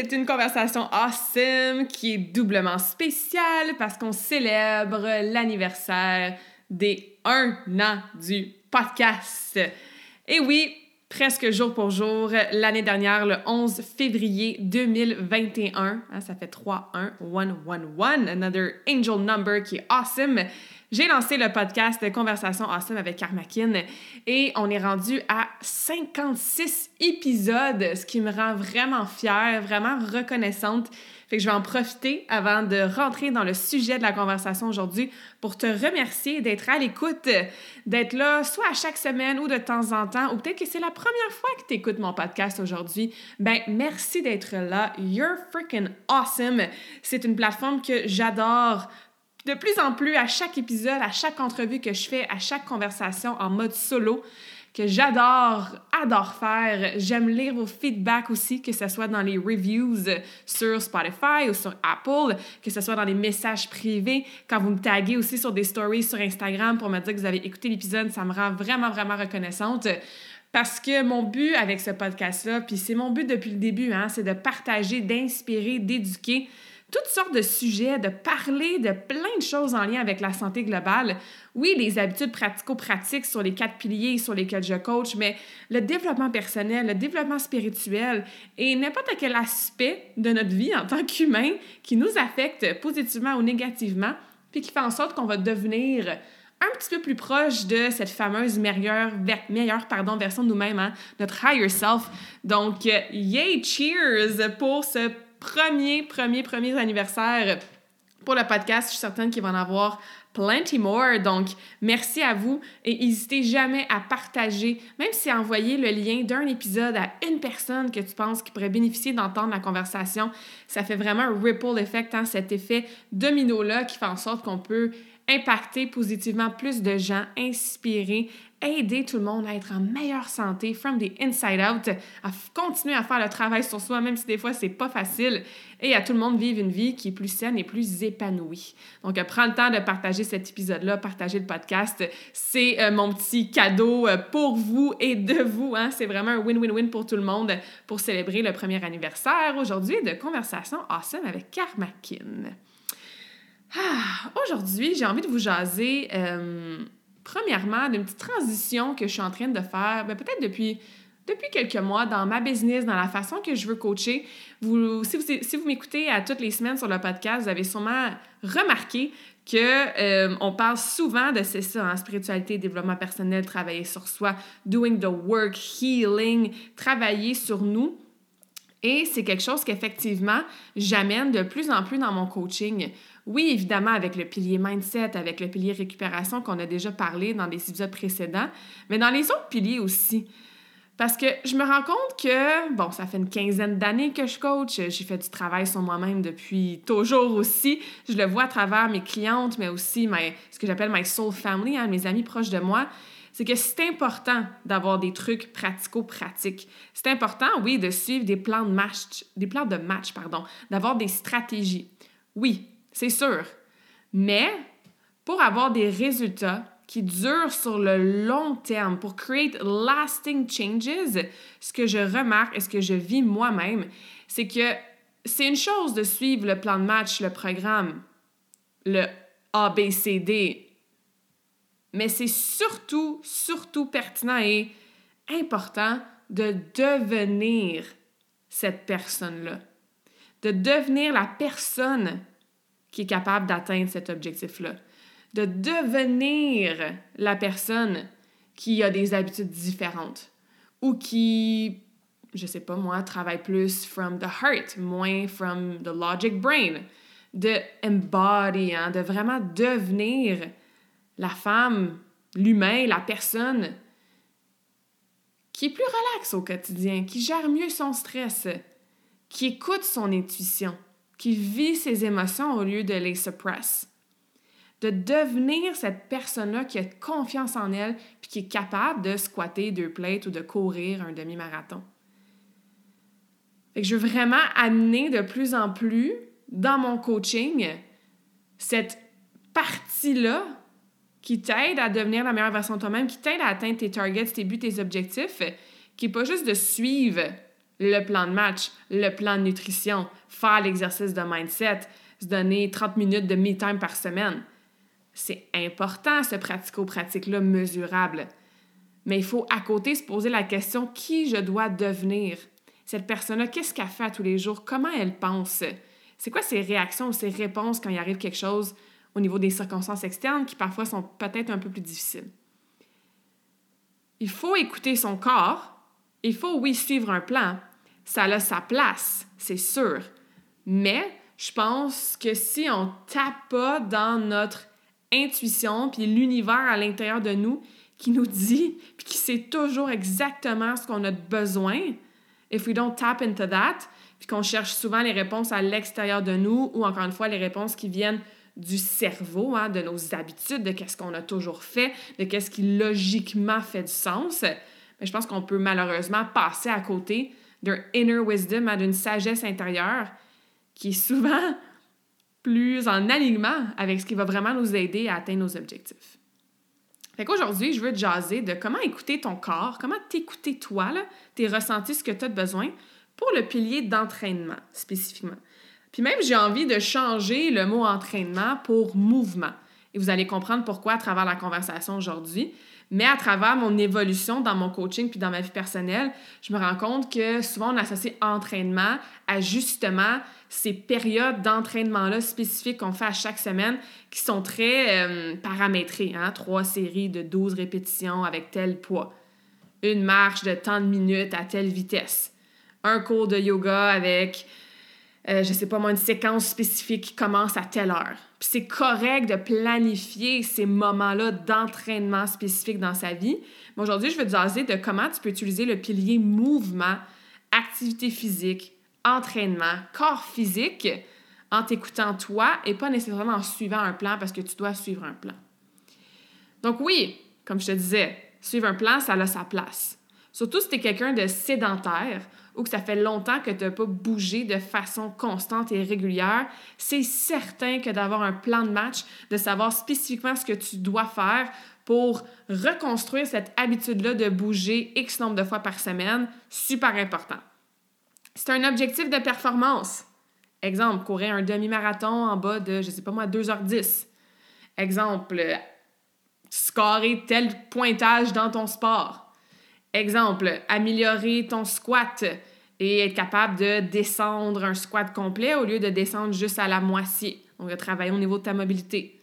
C'est une conversation awesome qui est doublement spéciale parce qu'on célèbre l'anniversaire des un an du podcast. Et oui, presque jour pour jour, l'année dernière, le 11 février 2021, hein, ça fait 3-1-1-1-1, another angel number qui est awesome. J'ai lancé le podcast Conversation Awesome avec Karmakin et on est rendu à 56 épisodes, ce qui me rend vraiment fière, vraiment reconnaissante. Fait que je vais en profiter avant de rentrer dans le sujet de la conversation aujourd'hui pour te remercier d'être à l'écoute, d'être là soit à chaque semaine ou de temps en temps, ou peut-être que c'est la première fois que tu écoutes mon podcast aujourd'hui. Ben, merci d'être là. You're freaking awesome. C'est une plateforme que j'adore de plus en plus à chaque épisode, à chaque entrevue que je fais, à chaque conversation en mode solo que j'adore, adore faire. J'aime lire vos feedbacks aussi, que ce soit dans les reviews sur Spotify ou sur Apple, que ce soit dans les messages privés, quand vous me taguez aussi sur des stories sur Instagram pour me dire que vous avez écouté l'épisode, ça me rend vraiment, vraiment reconnaissante. Parce que mon but avec ce podcast-là, puis c'est mon but depuis le début, hein, c'est de partager, d'inspirer, d'éduquer toutes sortes de sujets, de parler de plein de choses en lien avec la santé globale. Oui, les habitudes pratico-pratiques sur les quatre piliers sur lesquels je coach, mais le développement personnel, le développement spirituel et n'importe quel aspect de notre vie en tant qu'humain qui nous affecte positivement ou négativement, puis qui fait en sorte qu'on va devenir un petit peu plus proche de cette fameuse meilleure, meilleure pardon, version de nous-mêmes, hein, notre higher self. Donc, yay, cheers pour ce premier, premier, premier anniversaire pour le podcast. Je suis certaine qu'il va en avoir plenty more. Donc, merci à vous et n'hésitez jamais à partager, même si envoyer le lien d'un épisode à une personne que tu penses qui pourrait bénéficier d'entendre la conversation. Ça fait vraiment un ripple effect, hein, cet effet domino-là qui fait en sorte qu'on peut impacter positivement plus de gens, inspirer, aider tout le monde à être en meilleure santé from the inside out, à continuer à faire le travail sur soi, même si des fois c'est pas facile, et à tout le monde vivre une vie qui est plus saine et plus épanouie. Donc, euh, prends le temps de partager cet épisode-là, partager le podcast. C'est euh, mon petit cadeau euh, pour vous et de vous. Hein? C'est vraiment un win-win-win pour tout le monde pour célébrer le premier anniversaire aujourd'hui de Conversation Awesome avec Karmakin. Ah, aujourd'hui, j'ai envie de vous jaser premièrement, d'une petite transition que je suis en train de faire, ben, peut-être depuis, depuis quelques mois dans ma business, dans la façon que je veux coacher. Vous, si vous, si vous m'écoutez à toutes les semaines sur le podcast, vous avez sûrement remarqué que euh, on parle souvent de c'est ça, en hein, spiritualité, développement personnel, travailler sur soi, doing the work, healing, travailler sur nous. Et c'est quelque chose qu'effectivement, j'amène de plus en plus dans mon coaching. Oui, évidemment, avec le pilier mindset, avec le pilier récupération qu'on a déjà parlé dans des épisodes précédents, mais dans les autres piliers aussi. Parce que je me rends compte que, bon, ça fait une quinzaine d'années que je coach, j'ai fait du travail sur moi-même depuis toujours aussi. Je le vois à travers mes clientes, mais aussi ce que j'appelle my soul family, hein, mes amis proches de moi. C'est que c'est important d'avoir des trucs pratico-pratiques. C'est important, oui, de suivre des plans de match, des plans de match, pardon, d'avoir des stratégies. Oui, c'est sûr. Mais pour avoir des résultats qui durent sur le long terme, pour create lasting changes, ce que je remarque et ce que je vis moi-même, c'est que c'est une chose de suivre le plan de match, le programme, le ABCD, mais c'est surtout, surtout pertinent et important de devenir cette personne-là, de devenir la personne qui est capable d'atteindre cet objectif-là. De devenir la personne qui a des habitudes différentes ou qui je sais pas moi, travaille plus from the heart, moins from the logic brain. De embody, hein, de vraiment devenir la femme, l'humain, la personne qui est plus relax au quotidien, qui gère mieux son stress, qui écoute son intuition, qui vit ses émotions au lieu de les suppress. De devenir cette personne-là qui a confiance en elle puis qui est capable de squatter deux plates ou de courir un demi-marathon. je veux vraiment amener de plus en plus dans mon coaching cette partie-là qui t'aide à devenir la meilleure version de toi-même, qui t'aide à atteindre tes targets, tes buts, tes objectifs, qui n'est pas juste de suivre le plan de match, le plan de nutrition, faire l'exercice de mindset, se donner 30 minutes de me-time par semaine. C'est important, ce pratico-pratique-là mesurable. Mais il faut à côté se poser la question qui je dois devenir? Cette personne-là, qu'est-ce qu'elle fait tous les jours? Comment elle pense? C'est quoi ses réactions ou ses réponses quand il arrive quelque chose au niveau des circonstances externes qui parfois sont peut-être un peu plus difficiles? Il faut écouter son corps. Il faut, oui, suivre un plan. Ça a sa place, c'est sûr. Mais je pense que si on tape pas dans notre intuition, puis l'univers à l'intérieur de nous qui nous dit, puis qui sait toujours exactement ce qu'on a besoin, if we don't tap into that, puis qu'on cherche souvent les réponses à l'extérieur de nous, ou encore une fois, les réponses qui viennent du cerveau, hein, de nos habitudes, de qu'est-ce qu'on a toujours fait, de qu'est-ce qui logiquement fait du sens, mais je pense qu'on peut malheureusement passer à côté d'un inner wisdom, hein, d'une sagesse intérieure qui est souvent plus en alignement avec ce qui va vraiment nous aider à atteindre nos objectifs. Fait qu'aujourd'hui, je veux te jaser de comment écouter ton corps, comment t'écouter toi, là, tes ressentis, ce que tu as besoin pour le pilier d'entraînement spécifiquement. Puis même, j'ai envie de changer le mot entraînement pour mouvement. Et vous allez comprendre pourquoi à travers la conversation aujourd'hui. Mais à travers mon évolution dans mon coaching puis dans ma vie personnelle, je me rends compte que souvent on associe entraînement à justement ces périodes d'entraînement-là spécifiques qu'on fait à chaque semaine qui sont très euh, paramétrées. Hein? Trois séries de 12 répétitions avec tel poids. Une marche de tant de minutes à telle vitesse. Un cours de yoga avec euh, je sais pas moi, une séquence spécifique qui commence à telle heure. Puis c'est correct de planifier ces moments-là d'entraînement spécifique dans sa vie. Mais aujourd'hui, je vais te jaser de comment tu peux utiliser le pilier mouvement, activité physique, entraînement, corps physique en t'écoutant toi et pas nécessairement en suivant un plan parce que tu dois suivre un plan. Donc oui, comme je te disais, suivre un plan, ça a sa place. Surtout si tu es quelqu'un de sédentaire ou que ça fait longtemps que tu n'as pas bougé de façon constante et régulière, c'est certain que d'avoir un plan de match, de savoir spécifiquement ce que tu dois faire pour reconstruire cette habitude-là de bouger X nombre de fois par semaine, super important. C'est un objectif de performance. Exemple, courir un demi-marathon en bas de, je sais pas moi, 2h10. Exemple, scorer tel pointage dans ton sport. Exemple, améliorer ton squat et être capable de descendre un squat complet au lieu de descendre juste à la moitié. On va travailler au niveau de ta mobilité.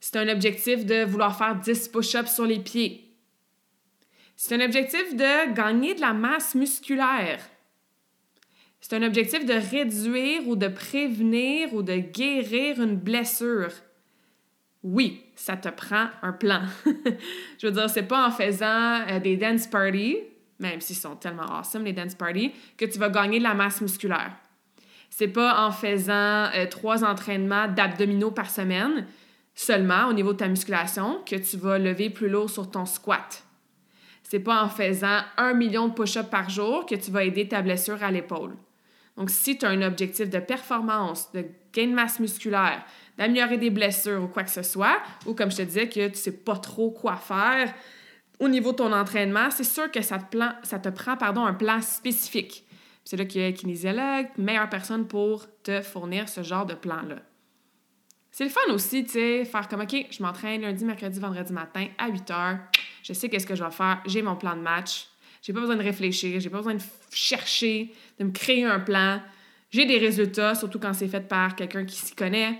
C'est un objectif de vouloir faire 10 push-ups sur les pieds. C'est un objectif de gagner de la masse musculaire. C'est un objectif de réduire ou de prévenir ou de guérir une blessure oui, ça te prend un plan. je veux dire, c'est pas en faisant euh, des dance parties, même s'ils sont tellement awesome, les dance parties, que tu vas gagner de la masse musculaire. C'est pas en faisant euh, trois entraînements d'abdominaux par semaine seulement au niveau de ta musculation que tu vas lever plus lourd sur ton squat. C'est pas en faisant un million de push-ups par jour que tu vas aider ta blessure à l'épaule. Donc, si tu as un objectif de performance, de gain de masse musculaire, d'améliorer des blessures ou quoi que ce soit, ou comme je te disais, que tu sais pas trop quoi faire au niveau de ton entraînement, c'est sûr que ça te, plan, ça prend un plan spécifique. C'est là qu'il y a kinésiologue, meilleure personne pour te fournir ce genre de plan-là. C'est le fun aussi, tu sais, faire comme, OK, je m'entraîne lundi, mercredi, vendredi matin à 8 heures. Je sais qu'est-ce que je vais faire. J'ai mon plan de match. J'ai pas besoin de réfléchir. J'ai pas besoin de chercher, de me créer un plan. J'ai des résultats, surtout quand c'est fait par quelqu'un qui s'y connaît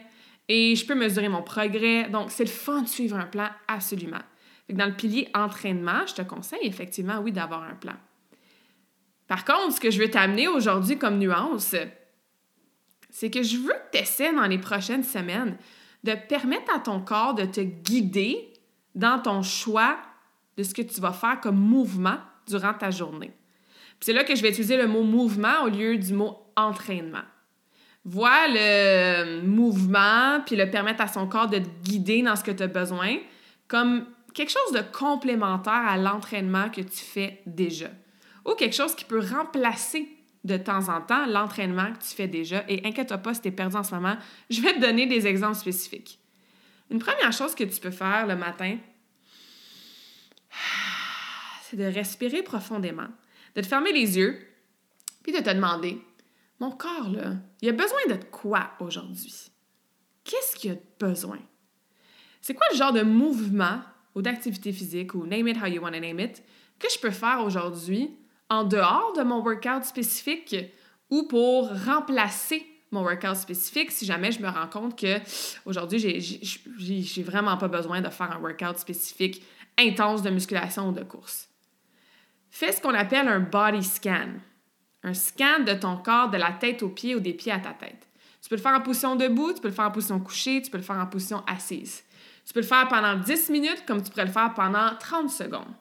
et je peux mesurer mon progrès. Donc, c'est le fun de suivre un plan, absolument. Dans le pilier entraînement, je te conseille effectivement, oui, d'avoir un plan. Par contre, ce que je veux t'amener aujourd'hui comme nuance, c'est que je veux que tu essaies dans les prochaines semaines de permettre à ton corps de te guider dans ton choix de ce que tu vas faire comme mouvement durant ta journée. C'est là que je vais utiliser le mot mouvement au lieu du mot entraînement. Vois le mouvement, puis le permettre à son corps de te guider dans ce que tu as besoin, comme quelque chose de complémentaire à l'entraînement que tu fais déjà. Ou quelque chose qui peut remplacer de temps en temps l'entraînement que tu fais déjà. Et inquiète-toi pas si tu es perdu en ce moment, je vais te donner des exemples spécifiques. Une première chose que tu peux faire le matin, c'est de respirer profondément, de te fermer les yeux, puis de te demander, mon corps, là, il a besoin de quoi aujourd'hui? Qu'est-ce qu'il a besoin? C'est quoi le genre de mouvement ou d'activité physique ou name it how you want to name it que je peux faire aujourd'hui en dehors de mon workout spécifique ou pour remplacer mon workout spécifique si jamais je me rends compte que aujourd'hui j'ai vraiment pas besoin de faire un workout spécifique intense de musculation ou de course. Fais ce qu'on appelle un body scan. Un scan de ton corps de la tête aux pieds ou des pieds à ta tête. Tu peux le faire en position debout, tu peux le faire en position couchée, tu peux le faire en position assise. Tu peux le faire pendant 10 minutes comme tu pourrais le faire pendant 30 secondes.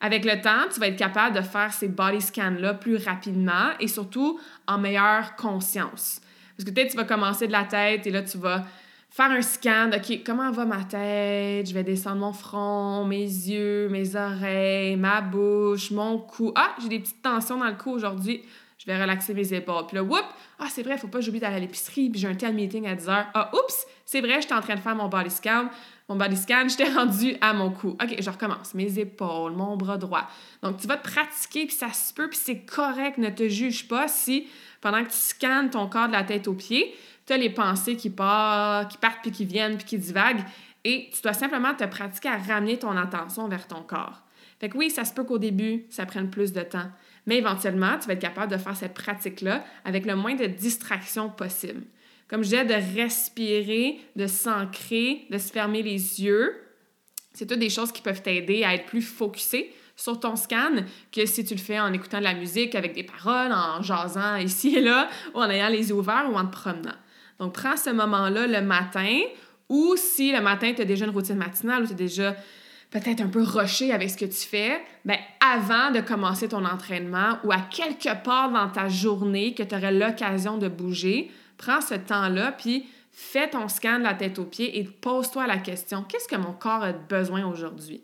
Avec le temps, tu vas être capable de faire ces body scans-là plus rapidement et surtout en meilleure conscience. Parce que peut-être tu vas commencer de la tête et là, tu vas faire un scan OK, comment va ma tête? Je vais descendre mon front, mes yeux, mes oreilles, ma bouche, mon cou. Ah, j'ai des petites tensions dans le cou aujourd'hui. Je vais relaxer mes épaules. Puis là, whoop! Ah, c'est vrai, il faut pas que j'oublie d'aller à l'épicerie. Puis j'ai un tel meeting à 10 heures. Ah, oups! C'est vrai, j'étais en train de faire mon body scan. Mon body scan, j'étais rendu à mon cou. OK, je recommence. Mes épaules, mon bras droit. Donc, tu vas te pratiquer, puis ça se peut, puis c'est correct. Ne te juge pas si, pendant que tu scannes ton corps de la tête aux pieds, tu as les pensées qui partent, qui partent, puis qui viennent, puis qui divaguent. Et tu dois simplement te pratiquer à ramener ton attention vers ton corps. Fait que oui, ça se peut qu'au début, ça prenne plus de temps. Mais éventuellement, tu vas être capable de faire cette pratique-là avec le moins de distractions possible. Comme je disais, de respirer, de s'ancrer, de se fermer les yeux. C'est toutes des choses qui peuvent t'aider à être plus focusé sur ton scan que si tu le fais en écoutant de la musique avec des paroles, en jasant ici et là, ou en ayant les yeux ouverts ou en te promenant. Donc, prends ce moment-là le matin ou si le matin, tu as déjà une routine matinale ou tu es déjà peut-être un peu rushé avec ce que tu fais, bien, avant de commencer ton entraînement ou à quelque part dans ta journée que tu aurais l'occasion de bouger, prends ce temps-là, puis fais ton scan de la tête aux pieds et pose-toi la question, qu'est-ce que mon corps a besoin aujourd'hui?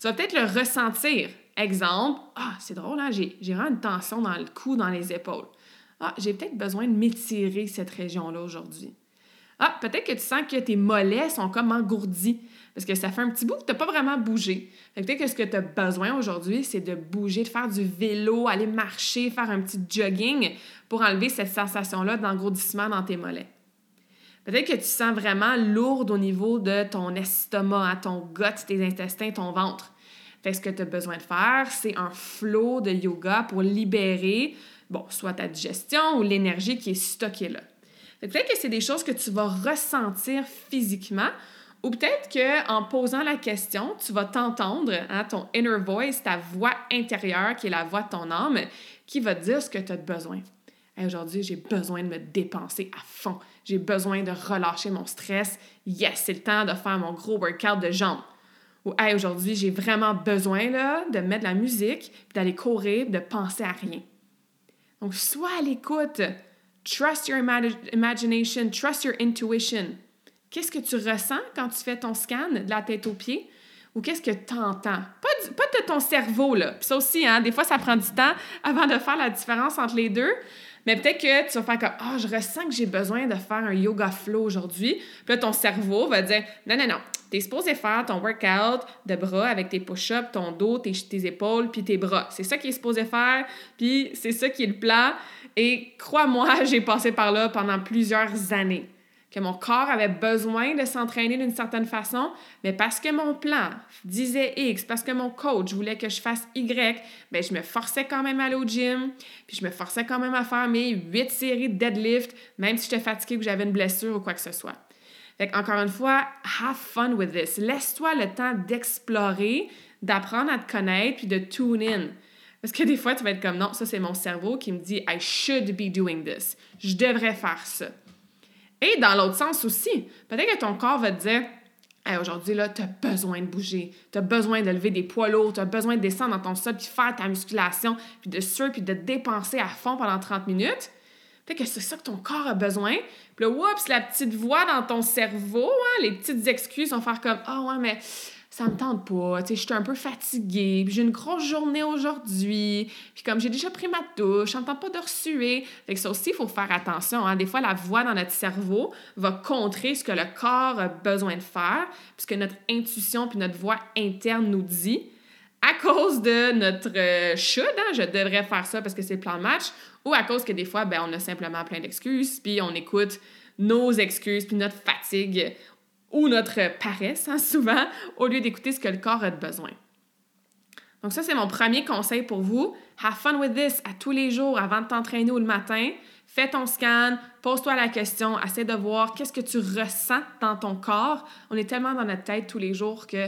Tu vas peut-être le ressentir. Exemple, ah, c'est drôle, hein? j'ai, vraiment une tension dans le cou, dans les épaules. Ah, j'ai peut-être besoin de m'étirer cette région-là aujourd'hui. Ah, peut-être que tu sens que tes mollets sont comme engourdis parce que ça fait un petit bout que tu n'as pas vraiment bougé. peut-être que ce que tu as besoin aujourd'hui, c'est de bouger, de faire du vélo, aller marcher, faire un petit jogging pour enlever cette sensation-là d'engourdissement dans tes mollets. Peut-être que tu sens vraiment lourde au niveau de ton estomac, ton gut, tes intestins, ton ventre. Fait ce que tu as besoin de faire, c'est un flow de yoga pour libérer, soit ta digestion ou l'énergie qui est stockée là. Peut-être que c'est des choses que tu vas ressentir physiquement ou peut-être qu'en posant la question, tu vas t'entendre, hein, ton inner voice, ta voix intérieure qui est la voix de ton âme, qui va te dire ce que tu as besoin. Aujourd'hui, j'ai besoin de me dépenser à fond. J'ai besoin de relâcher mon stress. Yes, c'est le temps de faire mon gros workout de jambes. Ou hey, aujourd'hui, j'ai vraiment besoin là, de mettre de la musique, d'aller courir, de penser à rien. Donc, sois à l'écoute Trust your imagination, trust your intuition. Qu'est-ce que tu ressens quand tu fais ton scan de la tête aux pieds? Ou qu'est-ce que tu entends? Pas, de ton cerveau, là. Puis ça aussi, hein, des fois, ça prend du temps avant de faire la différence entre les deux. Mais peut-être que tu vas faire comme Ah, je ressens que j'ai besoin de faire un yoga flow aujourd'hui. Puis là, ton cerveau va dire Non, non, non. Tu es supposé faire ton workout de bras avec tes push-ups, ton dos, tes, tes épaules, puis tes bras. C'est ça qui est supposé faire, puis c'est ça qui est le plan. Et crois-moi, j'ai passé par là pendant plusieurs années. Que mon corps avait besoin de s'entraîner d'une certaine façon, mais parce que mon plan disait X, parce que mon coach voulait que je fasse Y, bien, je me forçais quand même à aller au gym, puis je me forçais quand même à faire mes huit séries de deadlift, même si j'étais fatiguée ou que j'avais une blessure ou quoi que ce soit. Fait encore une fois, have fun with this. Laisse-toi le temps d'explorer, d'apprendre à te connaître puis de tune in. Parce que des fois, tu vas être comme non, ça c'est mon cerveau qui me dit I should be doing this. Je devrais faire ça. Et dans l'autre sens aussi, peut-être que ton corps va te dire aujourd'hui, là, tu as besoin de bouger, tu as besoin de lever des poids lourds, tu as besoin de descendre dans ton sol, puis faire ta musculation, puis de suer, puis de dépenser à fond pendant 30 minutes. Peut-être que c'est ça que ton corps a besoin. Puis là, oups, la petite voix dans ton cerveau, hein, les petites excuses vont faire comme Ah ouais, mais ça me tente pas, tu sais, je suis un peu fatiguée, j'ai une grosse journée aujourd'hui, puis comme j'ai déjà pris ma douche, j'entends pas de ressuer. Fait que ça aussi, il faut faire attention. Hein. Des fois, la voix dans notre cerveau va contrer ce que le corps a besoin de faire, puisque notre intuition puis notre voix interne nous dit à cause de notre euh, should, hein, je devrais faire ça parce que c'est le plan de match, ou à cause que des fois, ben, on a simplement plein d'excuses, puis on écoute nos excuses, puis notre fatigue ou notre paresse, hein, souvent, au lieu d'écouter ce que le corps a de besoin. Donc ça, c'est mon premier conseil pour vous. Have fun with this à tous les jours avant de t'entraîner ou le matin. Fais ton scan, pose-toi la question, essaie de voir qu'est-ce que tu ressens dans ton corps. On est tellement dans notre tête tous les jours que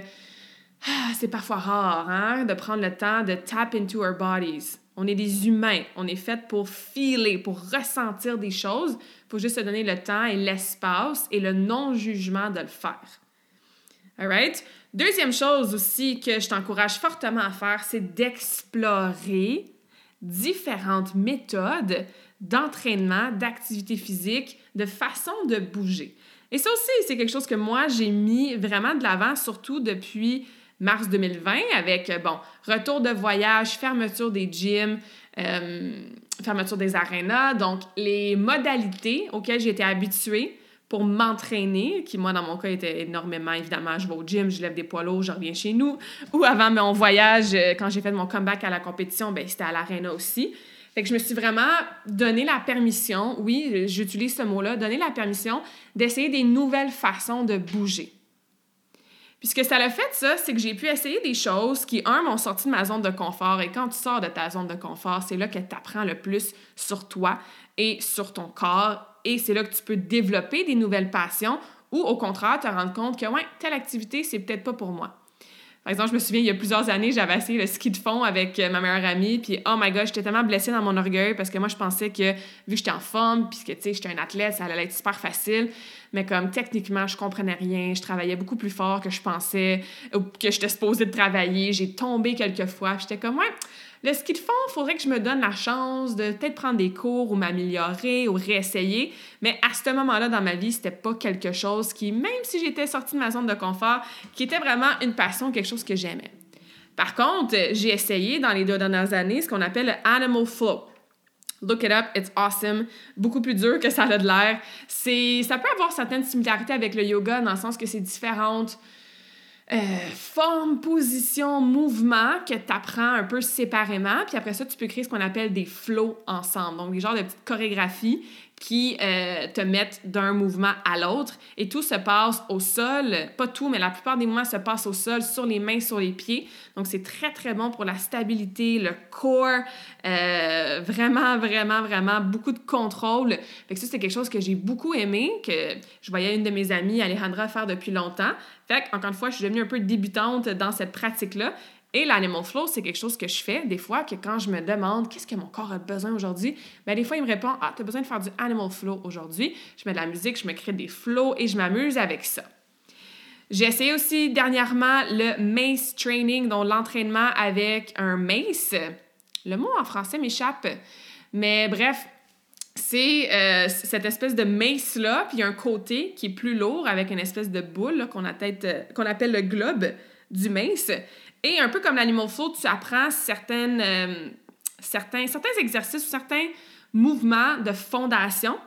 ah, c'est parfois rare hein, de prendre le temps de tap into our bodies. On est des humains. On est fait pour feeler, pour ressentir des choses. Il faut juste se donner le temps et l'espace et le non-jugement de le faire. All right? Deuxième chose aussi que je t'encourage fortement à faire, c'est d'explorer différentes méthodes d'entraînement, d'activité physique, de façon de bouger. Et ça aussi, c'est quelque chose que moi, j'ai mis vraiment de l'avant, surtout depuis mars 2020 avec, euh, bon, retour de voyage, fermeture des gyms, euh, fermeture des arénas. Donc, les modalités auxquelles été habituée pour m'entraîner, qui moi, dans mon cas, était énormément, évidemment, je vais au gym, je lève des poids lourds, je reviens chez nous. Ou avant mon voyage, euh, quand j'ai fait mon comeback à la compétition, ben c'était à l'aréna aussi. Fait que je me suis vraiment donné la permission, oui, j'utilise ce mot-là, donner la permission d'essayer des nouvelles façons de bouger. Puis ce que ça a fait, ça, c'est que j'ai pu essayer des choses qui, un, m'ont sorti de ma zone de confort. Et quand tu sors de ta zone de confort, c'est là que tu apprends le plus sur toi et sur ton corps. Et c'est là que tu peux développer des nouvelles passions ou, au contraire, te rendre compte que, ouais, telle activité, c'est peut-être pas pour moi. Par exemple, je me souviens, il y a plusieurs années, j'avais essayé le ski de fond avec euh, ma meilleure amie, puis oh my god, j'étais tellement blessée dans mon orgueil parce que moi, je pensais que, vu que j'étais en forme, puis que, tu sais, j'étais un athlète, ça allait être super facile. Mais comme techniquement, je comprenais rien, je travaillais beaucoup plus fort que je pensais, ou que j'étais supposée de travailler. J'ai tombé quelques fois, j'étais comme, ouais, le ski de fond, il faudrait que je me donne la chance de peut-être prendre des cours ou m'améliorer ou réessayer. Mais à ce moment-là dans ma vie, c'était pas quelque chose qui, même si j'étais sortie de ma zone de confort, qui était vraiment une passion, quelque chose que j'aimais. Par contre, j'ai essayé dans les deux dernières années ce qu'on appelle le Animal Flow. Look it up, it's awesome. Beaucoup plus dur que ça a de l'air. ça peut avoir certaines similarités avec le yoga dans le sens que c'est différente euh, forme, position, mouvement que tu apprends un peu séparément. Puis après ça, tu peux créer ce qu'on appelle des flows ensemble. Donc, des genres de petites chorégraphies qui euh, te mettent d'un mouvement à l'autre. Et tout se passe au sol. Pas tout, mais la plupart des mouvements se passent au sol, sur les mains, sur les pieds. Donc, c'est très, très bon pour la stabilité, le corps. Euh, vraiment, vraiment, vraiment beaucoup de contrôle. Fait que ça, c'est quelque chose que j'ai beaucoup aimé, que je voyais une de mes amies, Alejandra, faire depuis longtemps. Fait encore une fois, je suis devenue un peu débutante dans cette pratique-là. Et l'animal flow, c'est quelque chose que je fais des fois que quand je me demande qu'est-ce que mon corps a besoin aujourd'hui, ben des fois il me répond "Ah, tu as besoin de faire du animal flow aujourd'hui." Je mets de la musique, je me crée des flows et je m'amuse avec ça. J'ai essayé aussi dernièrement le mace training, donc l'entraînement avec un mace. Le mot en français m'échappe. Mais bref, c'est euh, cette espèce de mace-là, puis il y a un côté qui est plus lourd avec une espèce de boule euh, qu'on appelle le globe du mace. Et un peu comme l'animal flow, tu apprends euh, certains, certains exercices ou certains mouvements de fondation.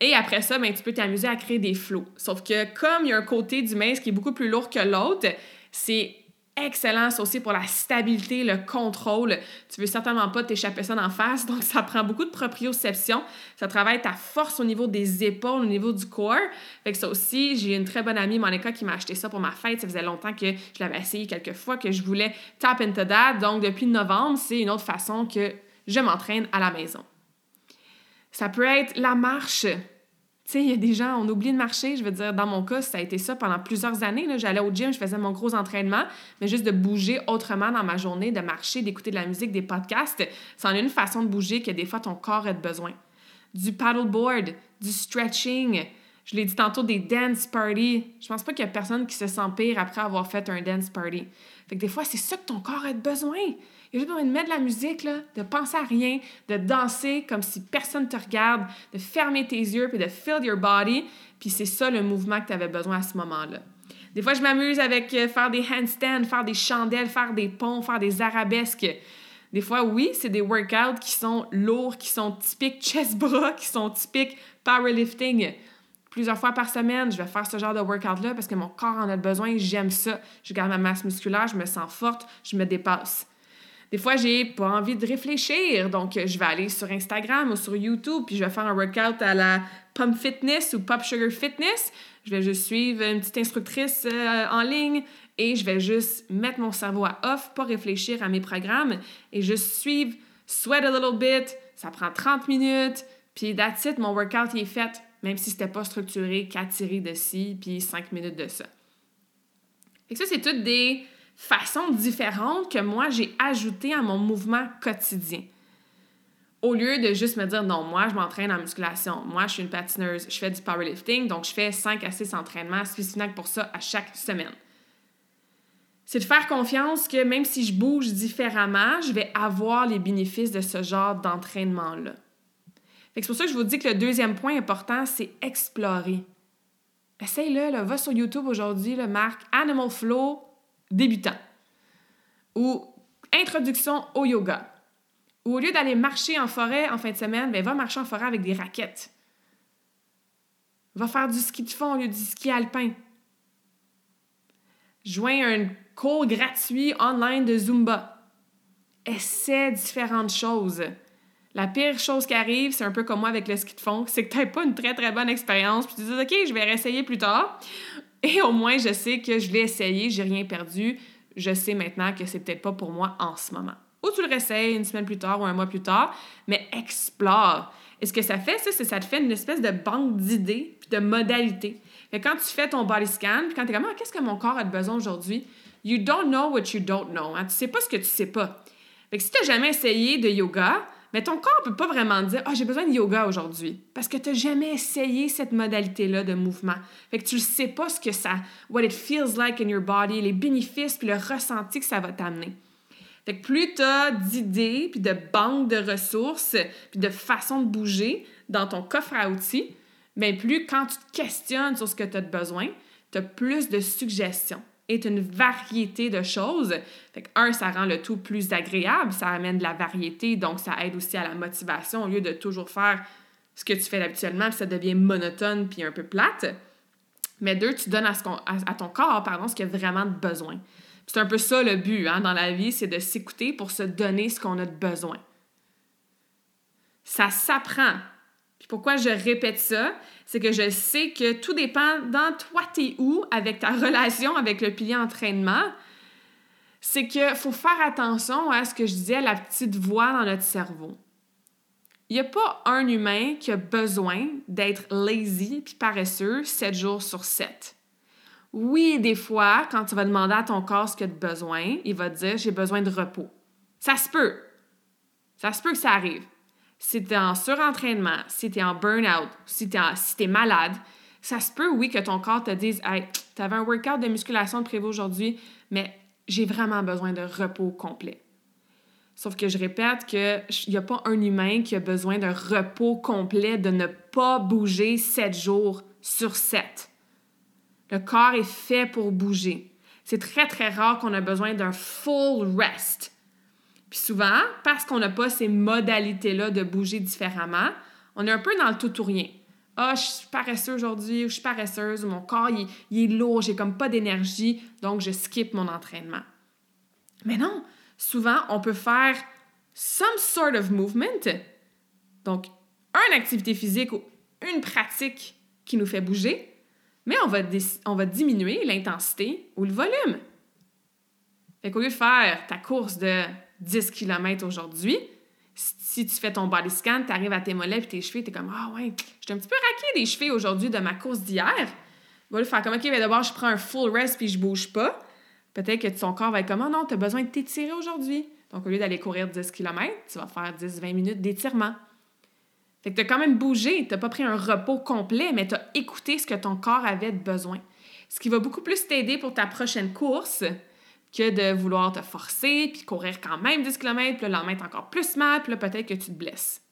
Et après ça, ben, tu peux t'amuser à créer des flots. Sauf que comme il y a un côté du mace qui est beaucoup plus lourd que l'autre, c'est excellent, aussi pour la stabilité, le contrôle. Tu veux certainement pas t'échapper ça d'en face, donc ça prend beaucoup de proprioception. Ça travaille ta force au niveau des épaules, au niveau du corps. Fait que ça aussi, j'ai une très bonne amie, Monica, qui m'a acheté ça pour ma fête. Ça faisait longtemps que je l'avais essayé quelques fois, que je voulais tap into that. Donc, depuis novembre, c'est une autre façon que je m'entraîne à la maison. Ça peut être la marche. Tu sais, il y a des gens, on oublie de marcher. Je veux dire, dans mon cas, ça a été ça pendant plusieurs années. J'allais au gym, je faisais mon gros entraînement, mais juste de bouger autrement dans ma journée, de marcher, d'écouter de la musique, des podcasts, c'en est une façon de bouger que des fois ton corps a besoin. Du paddleboard, du stretching, je l'ai dit tantôt, des dance parties. Je pense pas qu'il y a personne qui se sent pire après avoir fait un dance party. Fait que des fois, c'est ça que ton corps a besoin. Il a juste besoin de mettre de la musique, là, de penser à rien, de danser comme si personne te regarde, de fermer tes yeux, puis de feel your body. Puis c'est ça le mouvement que tu avais besoin à ce moment-là. Des fois, je m'amuse avec euh, faire des handstands, faire des chandelles, faire des ponts, faire des arabesques. Des fois, oui, c'est des workouts qui sont lourds, qui sont typiques chest-bras, qui sont typiques powerlifting plusieurs fois par semaine, je vais faire ce genre de workout-là parce que mon corps en a besoin, j'aime ça. Je garde ma masse musculaire, je me sens forte, je me dépasse. Des fois, j'ai pas envie de réfléchir, donc je vais aller sur Instagram ou sur YouTube, puis je vais faire un workout à la Pump Fitness ou Pop Sugar Fitness. Je vais juste suivre une petite instructrice euh, en ligne et je vais juste mettre mon cerveau à off, pas réfléchir à mes programmes et juste suivre, sweat a little bit, ça prend 30 minutes, puis that's it, mon workout est fait même si c'était pas structuré, quatre séries de ci, puis cinq minutes de ça. Et ça, c'est toutes des façons différentes que moi, j'ai ajoutées à mon mouvement quotidien. Au lieu de juste me dire, non, moi, je m'entraîne en musculation, moi, je suis une patineuse, je fais du powerlifting, donc je fais 5 à 6 entraînements spécifiques pour ça à chaque semaine. C'est de faire confiance que même si je bouge différemment, je vais avoir les bénéfices de ce genre d'entraînement-là. C'est pour ça que je vous dis que le deuxième point important, c'est explorer. Essaye-le, va sur YouTube aujourd'hui, le marque Animal Flow débutant ou introduction au yoga. Ou au lieu d'aller marcher en forêt en fin de semaine, ben, va marcher en forêt avec des raquettes. Va faire du ski de fond au lieu du ski alpin. Joins un cours gratuit online de Zumba. Essaie différentes choses. La pire chose qui arrive, c'est un peu comme moi avec le ski de fond, c'est que tu n'as pas une très très bonne expérience, puis tu dis OK, je vais réessayer plus tard. Et au moins, je sais que je l'ai essayé, j'ai rien perdu. Je sais maintenant que c'est peut-être pas pour moi en ce moment. Ou tu le réessayes une semaine plus tard ou un mois plus tard, mais explore. Et ce que ça fait, ça, c'est ça te fait une espèce de banque d'idées puis de modalités. Et quand tu fais ton body scan, puis quand tu es comme ah, qu'est-ce que mon corps a besoin aujourd'hui? You don't know what you don't know. Hein? Tu sais pas ce que tu sais pas. Fait que si tu n'as jamais essayé de yoga, mais ton corps ne peut pas vraiment dire Ah, j'ai besoin de yoga aujourd'hui. Parce que tu n'as jamais essayé cette modalité-là de mouvement. Fait que tu ne sais pas ce que ça, what it feels like in your body, les bénéfices puis le ressenti que ça va t'amener. Fait que plus tu as d'idées, puis de banques de ressources, puis de façons de bouger dans ton coffre à outils, bien plus quand tu te questionnes sur ce que tu as besoin, tu as plus de suggestions une variété de choses. Fait que, un, ça rend le tout plus agréable, ça amène de la variété, donc ça aide aussi à la motivation au lieu de toujours faire ce que tu fais habituellement, puis ça devient monotone puis un peu plate. Mais deux, tu donnes à, ce à, ton corps pardon, ce qu'il a vraiment besoin. C'est un peu ça le but hein, dans la vie, c'est de s'écouter pour se donner ce qu'on a de besoin. Ça s'apprend. Puis pourquoi je répète ça? C'est que je sais que tout dépend dans toi, t'es où avec ta relation avec le pilier entraînement. C'est qu'il faut faire attention à ce que je disais, la petite voix dans notre cerveau. Il n'y a pas un humain qui a besoin d'être lazy puis paresseux 7 jours sur 7. Oui, des fois, quand tu vas demander à ton corps ce qu'il a besoin, il va te dire j'ai besoin de repos. Ça se peut. Ça se peut que ça arrive si tu es en surentraînement, si tu es en burn-out, si tu es, malade, ça se peut, oui, que ton corps te dise Hey, tu avais un workout de musculation de prévu aujourd'hui, mais j'ai vraiment besoin de repos complet. Sauf que je répète qu'il n'y a pas un humain qui a besoin d'un repos complet, de ne pas bouger 7 jours sur 7. Le corps est fait pour bouger. C'est très, très rare qu'on a besoin d'un full rest. Puis souvent, parce qu'on n'a pas ces modalités-là de bouger différemment, on est un peu dans le tout ou rien. Ah, je suis paresseuse aujourd'hui, ou je suis paresseuse, ou mon corps, il, est lourd, j'ai comme pas d'énergie, donc je skip mon entraînement. Mais non, souvent, on peut faire some sort of movement, donc une activité physique ou une pratique qui nous fait bouger, mais on va, on va diminuer l'intensité ou le volume. Fait qu'au lieu de faire ta course de 10 km aujourd'hui, Si tu fais ton body scan, tu arrives à tes mollets et tes cheveux, tu es comme Ah ouais, j'étais un petit peu raqué des cheveux aujourd'hui de ma course d'hier. Va le faire comme OK, d'abord, je prends un full rest puis je bouge pas. Peut-être que ton corps va être comme oh non, tu as besoin de t'étirer aujourd'hui. Donc, au lieu d'aller courir 10 km, tu vas faire 10-20 minutes d'étirement. Fait que tu as quand même bougé, tu pas pris un repos complet, mais tu as écouté ce que ton corps avait besoin. Ce qui va beaucoup plus t'aider pour ta prochaine course que de vouloir te forcer, puis courir quand même 10 km, puis le lendemain, encore plus mal, puis là, peut-être que tu te blesses.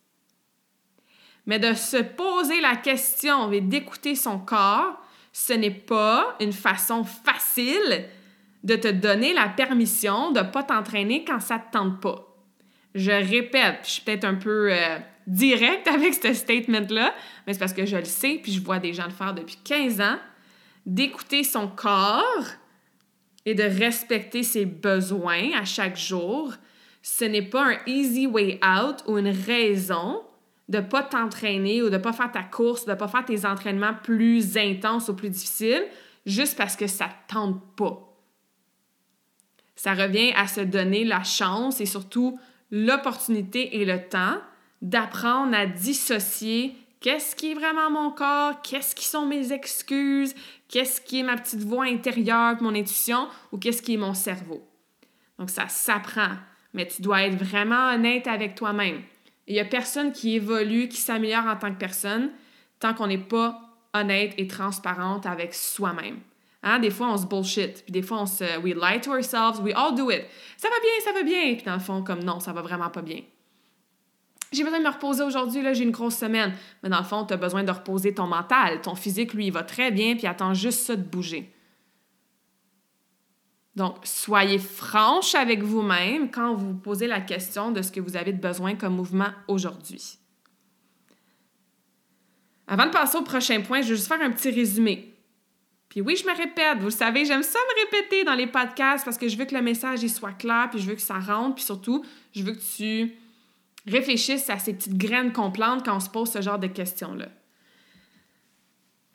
Mais de se poser la question et d'écouter son corps, ce n'est pas une façon facile de te donner la permission de ne pas t'entraîner quand ça ne te tente pas. Je répète, je suis peut-être un peu euh, direct avec ce statement-là, mais c'est parce que je le sais, puis je vois des gens le faire depuis 15 ans, d'écouter son corps et de respecter ses besoins à chaque jour, ce n'est pas un easy way out ou une raison de ne pas t'entraîner ou de ne pas faire ta course, de ne pas faire tes entraînements plus intenses ou plus difficiles juste parce que ça ne tente pas. Ça revient à se donner la chance et surtout l'opportunité et le temps d'apprendre à dissocier qu'est-ce qui est vraiment mon corps, qu'est-ce qui sont mes excuses, qu'est-ce qui est ma petite voix intérieure, mon intuition, ou qu'est-ce qui est mon cerveau? Donc ça s'apprend, mais tu dois être vraiment honnête avec toi-même. Il n'y a personne qui évolue, qui s'améliore en tant que personne, tant qu'on n'est pas honnête et transparente avec soi-même. Hein? Des fois, on se bullshit. Puis des fois, on se... We lie to ourselves. We all do it. Ça va bien, ça va bien. Puis dans le fond, comme non, ça va vraiment pas bien. J'ai besoin de me reposer aujourd'hui, là, j'ai une grosse semaine. Mais dans le fond, tu as besoin de reposer ton mental. Ton physique, lui, il va très bien, puis attend juste ça de bouger. Donc, soyez franche avec vous-même quand vous vous posez la question de ce que vous avez de besoin comme mouvement aujourd'hui. Avant de passer au prochain point, je vais juste faire un petit résumé. Puis oui, je me répète, vous le savez, j'aime ça me répéter dans les podcasts parce que je veux que le message il soit clair, puis je veux que ça rentre, puis surtout, je veux que tu réfléchisses à ces petites graines qu'on plante quand on se pose ce genre de questions-là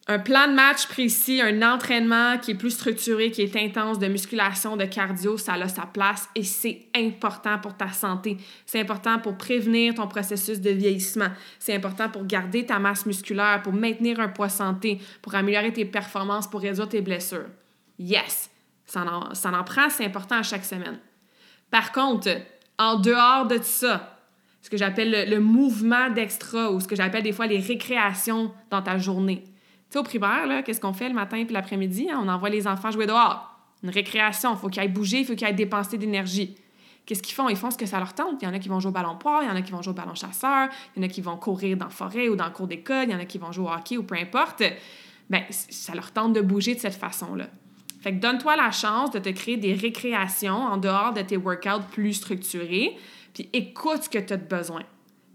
un plan de match précis, un entraînement qui est plus structuré, qui est intense, de musculation, de cardio, ça a sa place et c'est important pour ta santé. C'est important pour prévenir ton processus de vieillissement. C'est important pour garder ta masse musculaire, pour maintenir un poids santé, pour améliorer tes performances, pour réduire tes blessures. Yes, ça en, ça en prend, c'est important à chaque semaine. Par contre, en dehors de ça, ce que j'appelle le, mouvement d'extra ou ce que j'appelle des fois les récréations dans ta journée, au primaire, qu'est-ce qu'on fait le matin et l'après-midi? Hein? On envoie les enfants jouer dehors. Une récréation, il faut qu'ils aillent bouger, il faut qu'ils aillent dépenser d'énergie. Qu'est-ce qu'ils font? Ils font ce que ça leur tente. Il y en a qui vont jouer au ballon poire, il y en a qui vont jouer au ballon chasseur, il y en a qui vont courir dans la forêt ou dans le cours d'école, il y en a qui vont jouer au hockey ou peu importe. Bien, ça leur tente de bouger de cette façon-là. Fait que donne-toi la chance de te créer des récréations en dehors de tes workouts plus structurés, puis écoute ce que tu as besoin.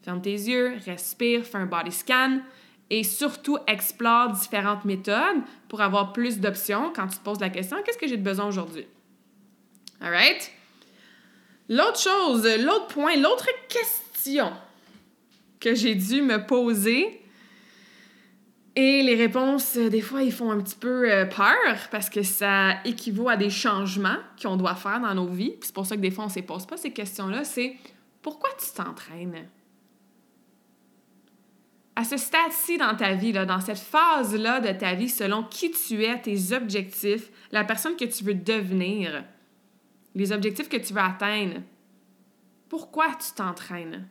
Ferme tes yeux, respire, fais un body scan, et surtout explore différentes méthodes pour avoir plus d'options quand tu te poses la question qu'est-ce que j'ai de besoin aujourd'hui? All right? L'autre chose, l'autre point, l'autre question que j'ai dû me poser, et les réponses, des fois, ils font un petit peu euh, peur parce que ça équivaut à des changements qu'on doit faire dans nos vies. c'est pour ça que des fois, on ne se pose pas ces questions-là. C'est pourquoi tu t'entraînes? à ce stade-ci dans ta vie, là, dans cette phase-là de ta vie, selon qui tu es, tes objectifs, la personne que tu veux devenir, les objectifs que tu veux atteindre, pourquoi tu t'entraînes?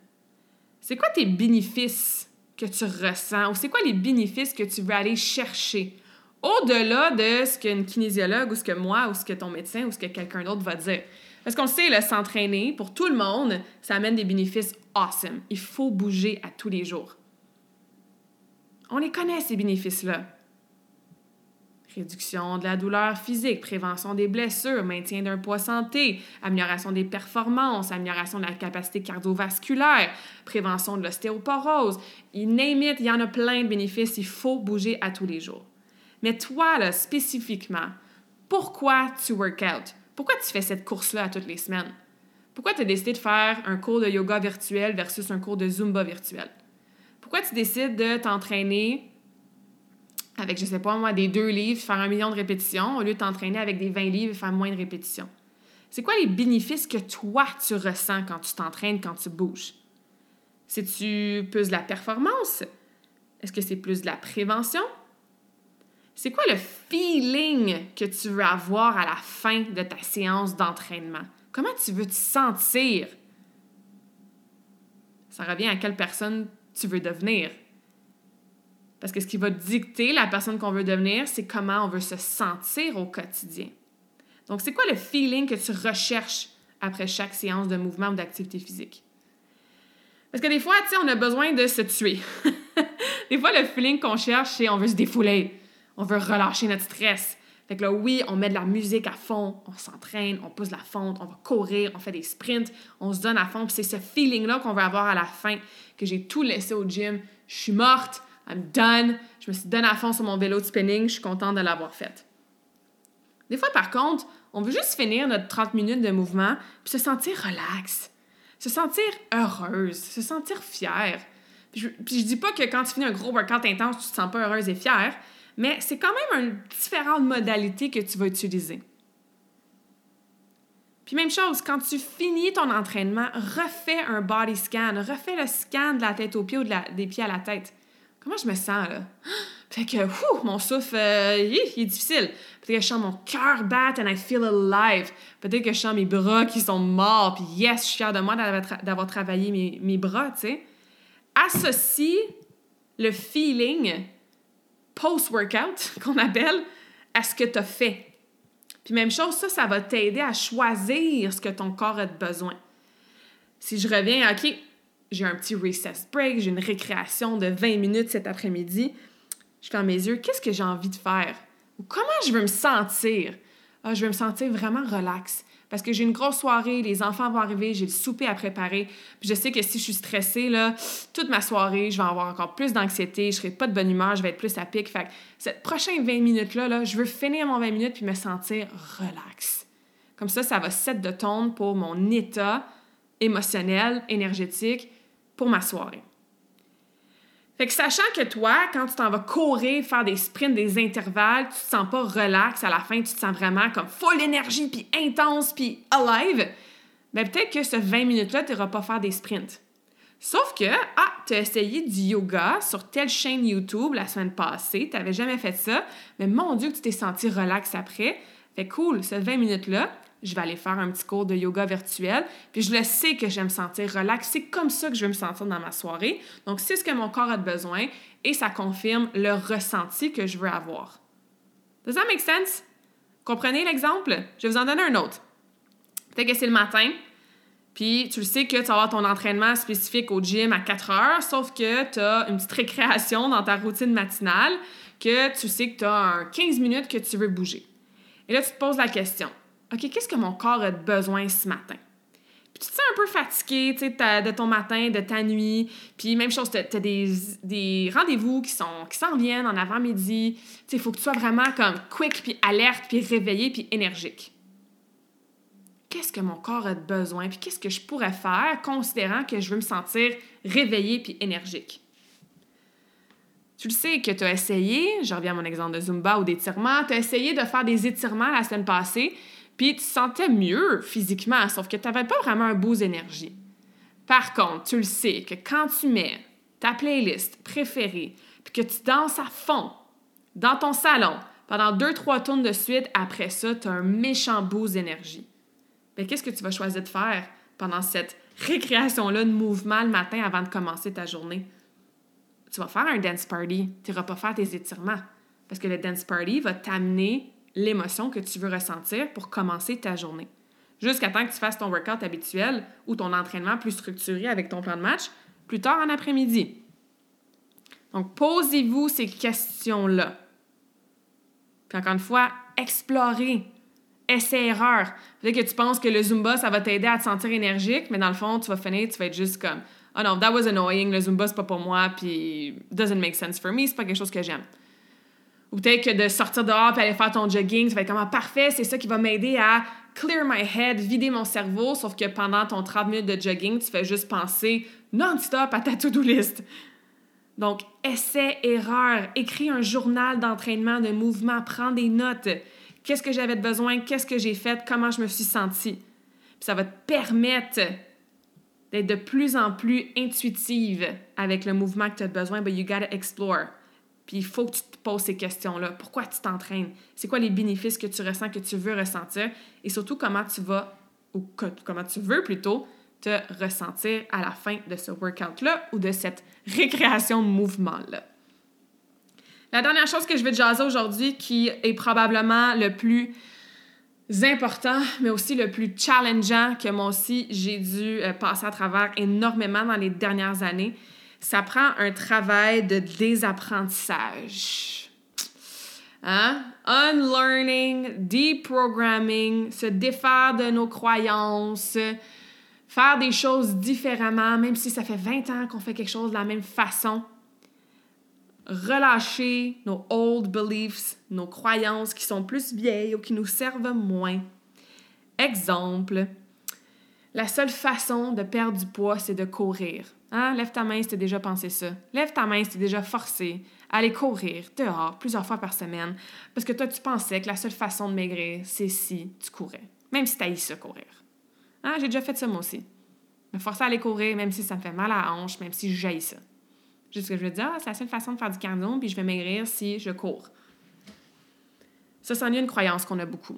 C'est quoi tes bénéfices que tu ressens ou c'est quoi les bénéfices que tu veux aller chercher? Au-delà de ce qu'une kinésiologue ou ce que moi ou ce que ton médecin ou ce que quelqu'un d'autre va dire? Parce qu'on sait, le s'entraîner, pour tout le monde, ça amène des bénéfices awesome. Il faut bouger à tous les jours. On les connaît, ces bénéfices-là. Réduction de la douleur physique, prévention des blessures, maintien d'un poids santé, amélioration des performances, amélioration de la capacité cardiovasculaire, prévention de l'ostéoporose. Il it, il y en a plein de bénéfices, il faut bouger à tous les jours. Mais toi, là, spécifiquement, pourquoi tu work out? Pourquoi tu fais cette course-là à toutes les semaines? Pourquoi tu as décidé de faire un cours de yoga virtuel versus un cours de Zumba virtuel? Pourquoi tu décides de t'entraîner avec, je sais pas moi, des deux livres, faire un million de répétitions, au lieu de t'entraîner avec des 20 livres et faire moins de répétitions? C'est quoi les bénéfices que toi, tu ressens quand tu t'entraînes, quand tu bouges? C'est-tu plus de la performance? Est-ce que c'est plus de la prévention? C'est quoi le feeling que tu veux avoir à la fin de ta séance d'entraînement? Comment tu veux te sentir? Ça revient à quelle personne tu veux devenir. Parce que ce qui va dicter la personne qu'on veut devenir, c'est comment on veut se sentir au quotidien. Donc, c'est quoi le feeling que tu recherches après chaque séance de mouvement ou d'activité physique? Parce que des fois, tu sais, on a besoin de se tuer. des fois, le feeling qu'on cherche, c'est on veut se défouler. On veut relâcher notre stress. Fait que là, oui, on met de la musique à fond, on s'entraîne, on pousse la fonte, on va courir, on fait des sprints, on se donne à fond. Puis c'est ce feeling-là qu'on veut avoir à la fin, que j'ai tout laissé au gym. Je suis morte, I'm done, je me suis donné à fond sur mon vélo de spinning, je suis contente de l'avoir fait. Des fois, par contre, on veut juste finir notre 30 minutes de mouvement puis se sentir relax, se sentir heureuse, se sentir fière. Puis je, puis dis pas que quand tu finis un gros workout intense, tu te sens pas heureuse et fière, mais c'est quand même une différente modalité que tu vas utiliser. Puis même chose, quand tu finis ton entraînement, refais un body scan, refais le scan de la tête aux pieds ou des pieds à la tête. Comment je me sens là? Fait que, ouh, mon souffle, euh, il, est difficile. Peut-être que je sens mon cœur battre and I feel alive. Peut-être que je sens mes bras qui sont morts, puis yes, je suis fière de moi d'avoir travaillé mes, mes bras, tu sais. Associe le feeling post-workout, qu'on appelle, à ce que tu as fait. Puis même chose, ça, ça va t'aider à choisir ce que ton corps a besoin. Si je reviens, OK, j'ai un petit recess break, j'ai une récréation de 20 minutes cet après-midi, je ferme mes yeux, qu'est-ce que j'ai envie de faire? Ou comment je veux me sentir? Ah, je veux me sentir vraiment relax. Parce que j'ai une grosse soirée, les enfants vont arriver, j'ai le souper à préparer. Je sais que si je suis stressée, là, toute ma soirée, je vais avoir encore plus d'anxiété, je serai pas de bonne humeur, je vais être plus à pic. Fait que cette prochaine 20 minutes-là, là, je veux finir mon 20 minutes puis me sentir relax. Comme ça, ça va set de tone pour mon état émotionnel, énergétique pour ma soirée. Fait que sachant que toi, quand tu t'en vas courir, faire des sprints, des intervalles, tu te sens pas relax à la fin, tu te sens vraiment comme full énergie, puis intense, puis alive, bien peut-être que ce 20 minutes-là, tu n'iras pas faire des sprints. Sauf que, ah, tu as essayé du yoga sur telle chaîne YouTube la semaine passée, tu n'avais jamais fait ça, mais mon Dieu que tu t'es senti relax après. Fait cool, ce 20 minutes-là, je vais aller faire un petit cours de yoga virtuel. Puis je le sais que j'aime me sentir relax. C'est comme ça que je veux me sentir dans ma soirée. Donc, c'est ce que mon corps a besoin et ça confirme le ressenti que je veux avoir. Does that make sense? Comprenez l'exemple? Je vais vous en donner un autre. Peut-être que c'est le matin, puis tu le sais que tu vas avoir ton entraînement spécifique au gym à 4 heures, sauf que tu as une petite récréation dans ta routine matinale, que tu sais que tu as un 15 minutes que tu veux bouger. Et là, tu te poses la question OK, qu'est-ce que mon corps a besoin ce matin? Puis tu te sens un peu fatigué de ton matin, de ta nuit. Puis même chose, tu as, des, rendez-vous qui s'en qui viennent en avant-midi. Il faut que tu sois vraiment comme quick, puis alerte, puis réveillé, puis énergique. Qu'est-ce que mon corps a besoin? Puis qu'est-ce que je pourrais faire considérant que je veux me sentir réveillé puis énergique? Tu le sais que tu as essayé, je reviens à mon exemple de Zumba ou d'étirement, tu as essayé de faire des étirements la semaine passée, puis tu te sentais mieux physiquement, sauf que tu n'avais pas vraiment un boost d'énergie. Par contre, tu le sais que quand tu mets ta playlist préférée, puis que tu danses à fond dans ton salon pendant deux, trois tours de suite, après ça, tu as un méchant boost d'énergie. Mais qu'est-ce que tu vas choisir de faire pendant cette récréation-là de mouvement le matin avant de commencer ta journée? Tu vas faire un dance party, tu n'iras pas faire tes étirements. Parce que le dance party va t'amener l'émotion que tu veux ressentir pour commencer ta journée. Jusqu'à temps que tu fasses ton workout habituel ou ton entraînement plus structuré avec ton plan de match plus tard en après-midi. Donc, posez-vous ces questions-là. Puis encore une fois, explorez, essai-erreur. Peut-être que tu penses que le Zumba, ça va t'aider à te sentir énergique, mais dans le fond, tu vas finir, tu vas être juste comme « Oh non, that was annoying, le Zumba, c'est pas pour moi, puis doesn't make sense for me, c'est pas quelque chose que j'aime. » Ou peut-être que de sortir dehors et aller faire ton jogging, ça va être comme parfait, c'est ça qui va m'aider à clear my head, vider mon cerveau, sauf que pendant ton 30 minutes de jogging, tu fais juste penser non-stop à ta to-do list. Donc, essai, erreur, écris un journal d'entraînement, de mouvement, prends des notes. Qu'est-ce que j'avais besoin, qu'est-ce que j'ai fait, comment je me suis sentie? Puis ça va te permettre d'être de plus en plus intuitive avec le mouvement que tu as besoin, but you gotta explore. Puis il faut que tu te poses ces questions-là. Pourquoi tu t'entraînes? C'est quoi les bénéfices que tu ressens, que tu veux ressentir? Et surtout, comment tu vas, ou comment tu veux plutôt, te ressentir à la fin de ce workout-là ou de cette récréation de mouvement-là. La dernière chose que je vais te jaser aujourd'hui, qui est probablement le plus important, mais aussi le plus challengeant que moi aussi j'ai dû euh, passer à travers énormément dans les dernières années, ça prend un travail de désapprentissage. Hein? Unlearning, deprogramming, se défaire de nos croyances, faire des choses différemment, même si ça fait 20 ans qu'on fait quelque chose de la même façon. Relâcher nos old beliefs, nos croyances qui sont plus vieilles ou qui nous servent moins. Exemple, la seule façon de perdre du poids, c'est de courir. Hein? Lève ta main si tu déjà pensé ça. Lève ta main si tu déjà forcé à aller courir dehors plusieurs fois par semaine parce que toi, tu pensais que la seule façon de maigrir, c'est si tu courais. Même si tu as ça courir. Hein? J'ai déjà fait ça moi aussi. Me forcer à aller courir, même si ça me fait mal à la hanche, même si je ça. Juste que je veux dire, ah, c'est la seule façon de faire du cardio, puis je vais maigrir si je cours. Ça, c'en est une croyance qu'on a beaucoup.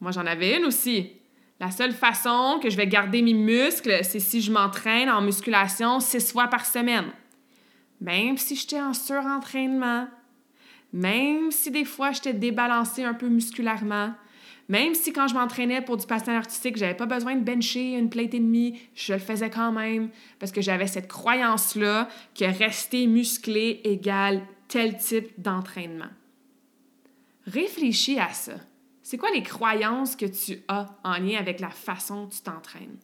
Moi, j'en avais une aussi. La seule façon que je vais garder mes muscles, c'est si je m'entraîne en musculation six fois par semaine. Même si j'étais en surentraînement, même si des fois j'étais débalancée un peu musculairement, même si quand je m'entraînais pour du patin artistique, j'avais pas besoin de bencher une plate et demie, je le faisais quand même parce que j'avais cette croyance-là que rester musclé égale tel type d'entraînement. Réfléchis à ça. C'est quoi les croyances que tu as en lien avec la façon dont tu t'entraînes?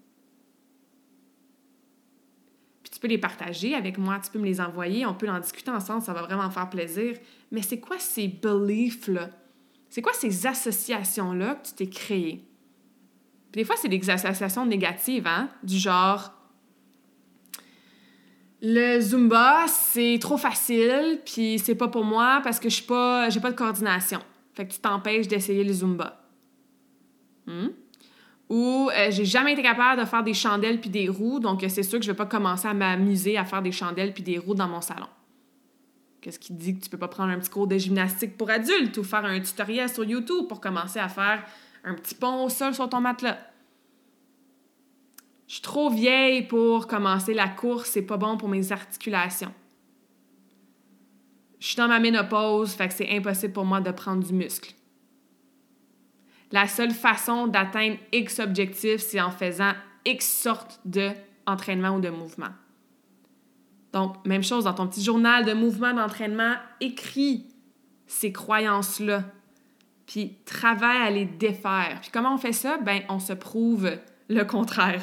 Puis tu peux les partager avec moi, tu peux me les envoyer, on peut en discuter ensemble, ça va vraiment faire plaisir. Mais c'est quoi ces beliefs-là? C'est quoi ces associations-là que tu t'es créées? des fois, c'est des associations négatives, hein? Du genre, le Zumba, c'est trop facile, puis c'est pas pour moi parce que je suis pas, pas de coordination. Fait que tu t'empêches d'essayer le Zumba. Hmm? Ou euh, j'ai jamais été capable de faire des chandelles puis des roues, donc c'est sûr que je vais pas commencer à m'amuser à faire des chandelles puis des roues dans mon salon. Qu'est-ce qui dit que tu peux pas prendre un petit cours de gymnastique pour adultes ou faire un tutoriel sur YouTube pour commencer à faire un petit pont au sol sur ton matelas? Je suis trop vieille pour commencer la course, c'est pas bon pour mes articulations je suis dans ma ménopause, fait que c'est impossible pour moi de prendre du muscle. La seule façon d'atteindre X objectif, c'est en faisant X sorte d'entraînement ou de mouvement. Donc, même chose dans ton petit journal de mouvement, d'entraînement, écris ces croyances-là, puis travaille à les défaire. Puis comment on fait ça? Ben, on se prouve le contraire.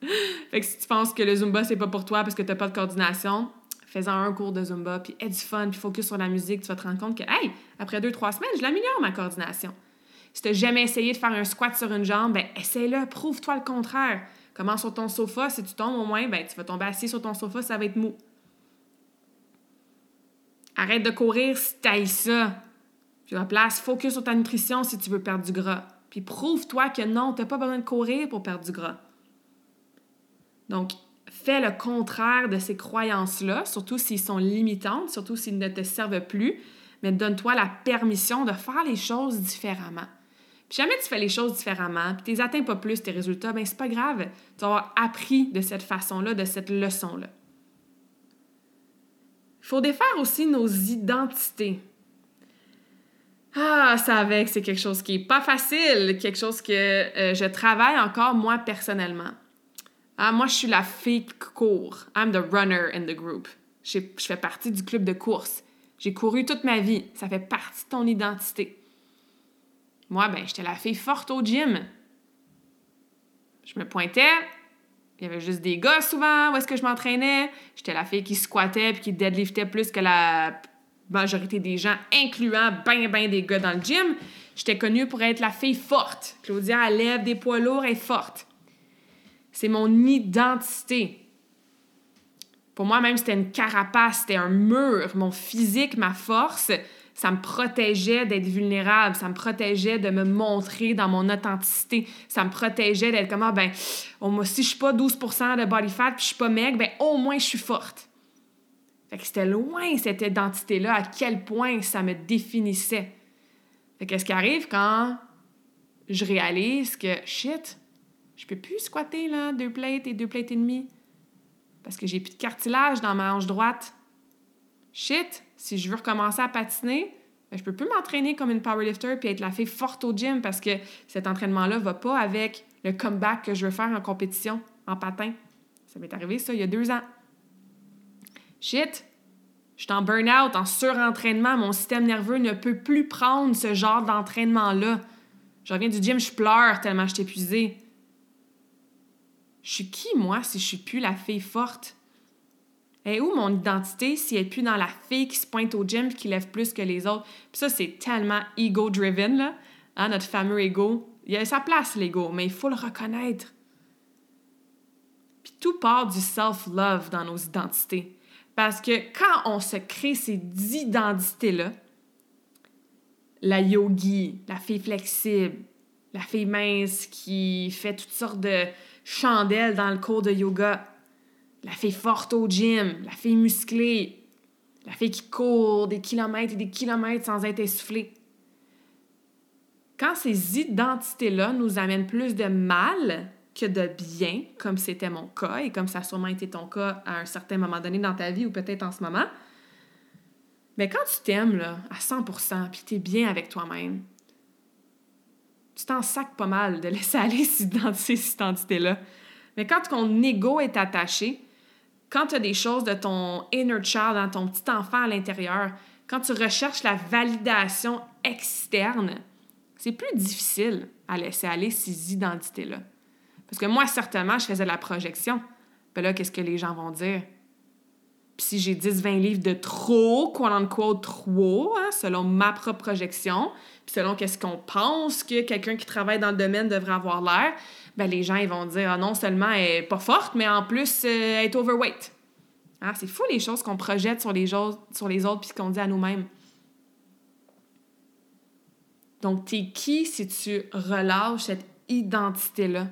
fait que si tu penses que le Zumba, c'est pas pour toi parce que tu n'as pas de coordination, faisant un cours de Zumba, puis aie du fun, puis focus sur la musique, tu vas te rendre compte que, hey, après deux, trois semaines, je l'améliore ma coordination. Si tu n'as jamais essayé de faire un squat sur une jambe, ben essaie-le, prouve-toi le contraire. Commence sur ton sofa, si tu tombes au moins, ben tu vas tomber assis sur ton sofa, ça va être mou. Arrête de courir si tu ça. Puis la place, focus sur ta nutrition si tu veux perdre du gras. Puis prouve-toi que non, tu n'as pas besoin de courir pour perdre du gras. Donc, fais le contraire de ces croyances-là, surtout s'ils sont limitantes, surtout s'ils ne te servent plus, mais donne-toi la permission de faire les choses différemment. Puis jamais tu fais les choses différemment, puis tu atteins pas plus tes résultats, ben c'est pas grave. Tu vas avoir appris de cette façon-là, de cette leçon-là. Il faut défaire aussi nos identités. Ah, ça avec, c'est quelque chose qui est pas facile, quelque chose que euh, je travaille encore moi personnellement. Ah, moi, je suis la fille qui court. I'm the runner in the group. Je fais partie du club de course. J'ai couru toute ma vie. Ça fait partie de ton identité. Moi, ben, j'étais la fille forte au gym. Je me pointais. Il y avait juste des gars souvent où est-ce que je m'entraînais. J'étais la fille qui squattait puis qui deadliftait plus que la majorité des gens, incluant ben, ben des gars dans le gym. J'étais connue pour être la fille forte. Claudia, elle lève des poids lourds, et est forte. C'est mon identité. Pour moi, même, c'était une carapace, c'était un mur. Mon physique, ma force, Ça me protégeait d'être vulnérable, ça me protégeait de me montrer dans mon authenticité, ça me protégeait d'être comme, ah, ben, oh, si je suis pas 12 de body fat puis je suis pas maigre, ben au moins je suis forte. Que c'était loin cette identité-là, à quel point ça me définissait. Fait qu'est-ce qui arrive quand je réalise que, shit, je peux plus squatter, là, deux plates et deux plates et demie parce que j'ai plus de cartilage dans ma hanche droite. Shit, si je veux recommencer à patiner, ben, je peux plus m'entraîner comme une powerlifter puis être la fille forte au gym parce que cet entraînement-là va pas avec le comeback que je veux faire en compétition, en patin. Ça m'est arrivé, ça, il y a deux ans. Shit, je suis en burn-out, en surentraînement. Mon système nerveux ne peut plus prendre ce genre d'entraînement-là. Je reviens du gym, je pleure tellement je suis épuisée. Je suis qui, moi, si je suis plus la fille forte? Et où mon identité si elle n'est plus dans la fille qui se pointe au gym qui lève plus que les autres? Puis ça, c'est tellement ego-driven, là. Hein, notre fameux ego. Il a sa place, l'ego, mais il faut le reconnaître. Puis tout part du self-love dans nos identités. Parce que quand on se crée ces identités-là, la yogi, la fille flexible, la fille mince qui fait toutes sortes de chandelles dans le cours de yoga, la fille forte au gym, la fille musclée, la fille qui court des kilomètres et des kilomètres sans être essoufflée. Quand ces identités-là nous amènent plus de mal que de bien, comme c'était mon cas et comme ça a sûrement été ton cas à un certain moment donné dans ta vie ou peut-être en ce moment, mais quand tu t'aimes à 100% puis tu es bien avec toi-même, tu t'en sacs pas mal de laisser aller ces identités-là. Mais quand ton ego est attaché, quand tu as des choses de ton inner child, dans ton petit enfant à l'intérieur, quand tu recherches la validation externe, c'est plus difficile à laisser aller ces identités-là. Parce que moi, certainement, je faisais la projection. Ben là, qu'est-ce que les gens vont dire? Puis si j'ai 10-20 livres de trop, quote trop, hein, selon ma propre projection, puis selon qu'est-ce qu'on pense que quelqu'un qui travaille dans le domaine devrait avoir l'air, ben les gens ils vont dire ah, non seulement elle est pas forte, mais en plus euh, elle est overweight. Ah, c'est fou les choses qu'on projette sur les, autres, puis qu'on dit à nous-mêmes. Donc, t'es qui si tu relâches cette identité-là?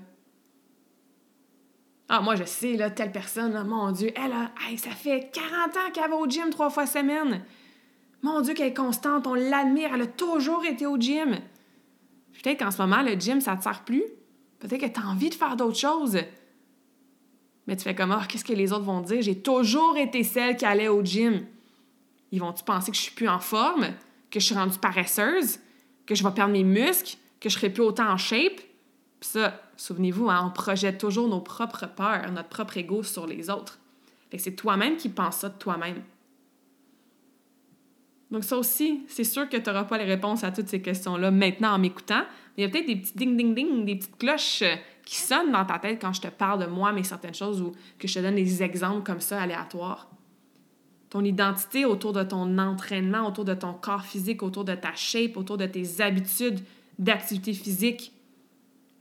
Ah, moi, je sais, là, telle personne, mon Dieu, elle, a, ça fait 40 ans qu'elle va au gym trois fois semaine. Mon Dieu, qu'elle est constante, on l'admire, elle a toujours été au gym. Peut-être qu'en ce moment, le gym, ça te sert plus. Peut-être que tu envie de faire d'autres choses. Mais tu fais comme, oh, qu'est-ce que les autres vont dire? J'ai toujours été celle qui allait au gym. Ils vont-tu penser que je suis plus en forme, que je suis rendue paresseuse, que je vais perdre mes muscles, que je serai plus autant en shape? Puis ça, souvenez-vous, hein, on projette toujours nos propres peurs, notre propre ego sur les autres. c'est toi-même qui penses ça de toi-même. Donc ça aussi, c'est sûr que tu n'auras pas les réponses à toutes ces questions-là maintenant en m'écoutant. Il y a peut-être des petits ding-ding-ding, des petites cloches euh, qui sonnent dans ta tête quand je te parle de moi, mais certaines choses ou que je te donne des exemples comme ça aléatoires. Ton identité autour de ton entraînement, autour de ton corps physique, autour de ta shape, autour de tes habitudes d'activité physique,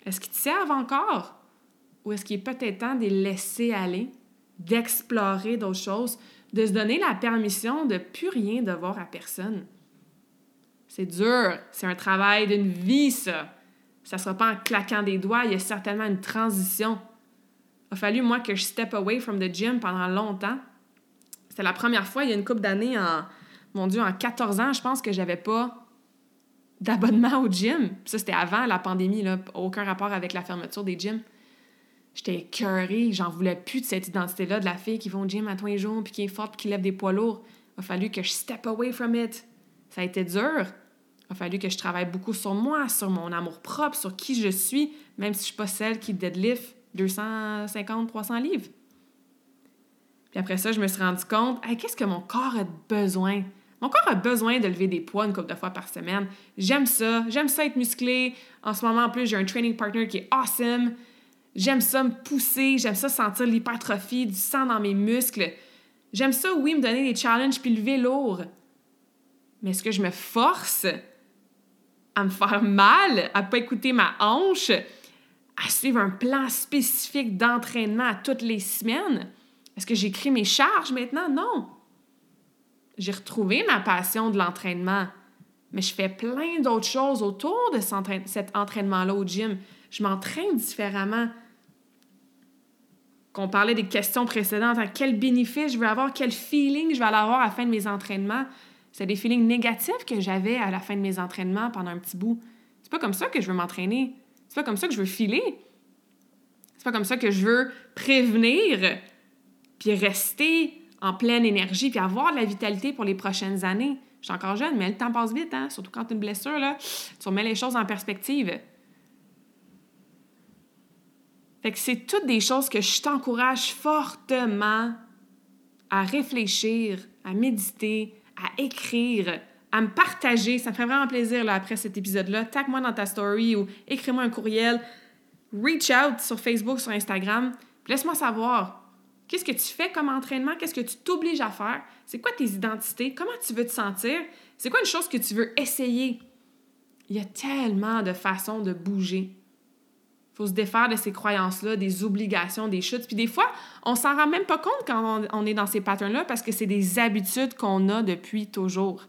est-ce qu'ils servent encore? Ou est-ce qu'il est peut-être temps de les laisser aller, d'explorer d'autres choses, de se donner la permission de plus rien devoir à personne? C'est dur, c'est un travail d'une vie, ça. Ça ne sera pas en claquant des doigts, il y a certainement une transition. Il a fallu, moi, que je step away from the gym pendant longtemps. C'était la première fois, il y a une couple d'années, en, mon Dieu, en 14 ans, je pense que j'avais pas d'abonnement au gym. ça, c'était avant la pandémie, là, aucun rapport avec la fermeture des gyms. J'étais écœurée, j'en voulais plus de cette identité-là de la fille qui va au gym à tous les jours, puis qui est forte, puis qui lève des poids lourds. Il a fallu que je step away from it. Ça a été dur. Il a fallu que je travaille beaucoup sur moi, sur mon amour propre, sur qui je suis, même si je ne suis pas celle qui deadlift 250, 300 livres. Puis après ça, je me suis rendu compte, qu'est-ce que mon corps a besoin? Mon corps a besoin de lever des poids une couple de fois par semaine. J'aime ça. J'aime ça être musclé. En ce moment, en plus, j'ai un training partner qui est awesome. J'aime ça me pousser. J'aime ça sentir l'hypertrophie, du sang dans mes muscles. J'aime ça, oui, me donner des challenges puis lever lourd. Mais est-ce que je me force à me faire mal, à pas écouter ma hanche, à suivre un plan spécifique d'entraînement toutes les semaines? Est-ce que j'écris mes charges maintenant? Non j'ai retrouvé ma passion de l'entraînement. Mais je fais plein d'autres choses autour de cet entraînement-là au gym. Je m'entraîne différemment. Qu'on parlait des questions précédentes, quel bénéfice je veux avoir, quel feeling je vais avoir à la fin de mes entraînements. C'est des feelings négatifs que j'avais à la fin de mes entraînements pendant un petit bout. C'est pas comme ça que je veux m'entraîner. C'est pas comme ça que je veux filer. C'est pas comme ça que je veux prévenir puis rester en pleine énergie puis avoir de la vitalité pour les prochaines années. Je suis encore jeune, mais le temps passe vite, hein? surtout quand tu as une blessure, là, tu remets les choses en perspective. Fait que c'est toutes des choses que je t'encourage fortement à réfléchir, à méditer, à écrire, à me partager. Ça me ferait vraiment plaisir là, après cet épisode-là. Tag-moi dans ta story ou écris-moi un courriel. Reach out sur Facebook, sur Instagram. Laisse-moi savoir qu'est-ce que tu fais comme entraînement, qu'est-ce que tu t'obliges à faire, c'est quoi tes identités, comment tu veux te sentir, c'est quoi une chose que tu veux essayer? Il y a tellement de façons de bouger. Il faut se défaire de ces croyances-là, des obligations, des chutes. Puis des fois, on s'en rend même pas compte quand on, est dans ces patterns-là parce que c'est des habitudes qu'on a depuis toujours.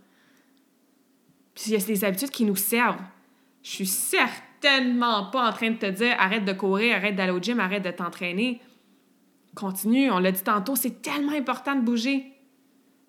Puis il y a des habitudes qui nous servent. Je suis certainement pas en train de te dire arrête de courir, arrête d'aller au gym, arrête de t'entraîner. Continue, on l'a dit tantôt, c'est tellement important de bouger.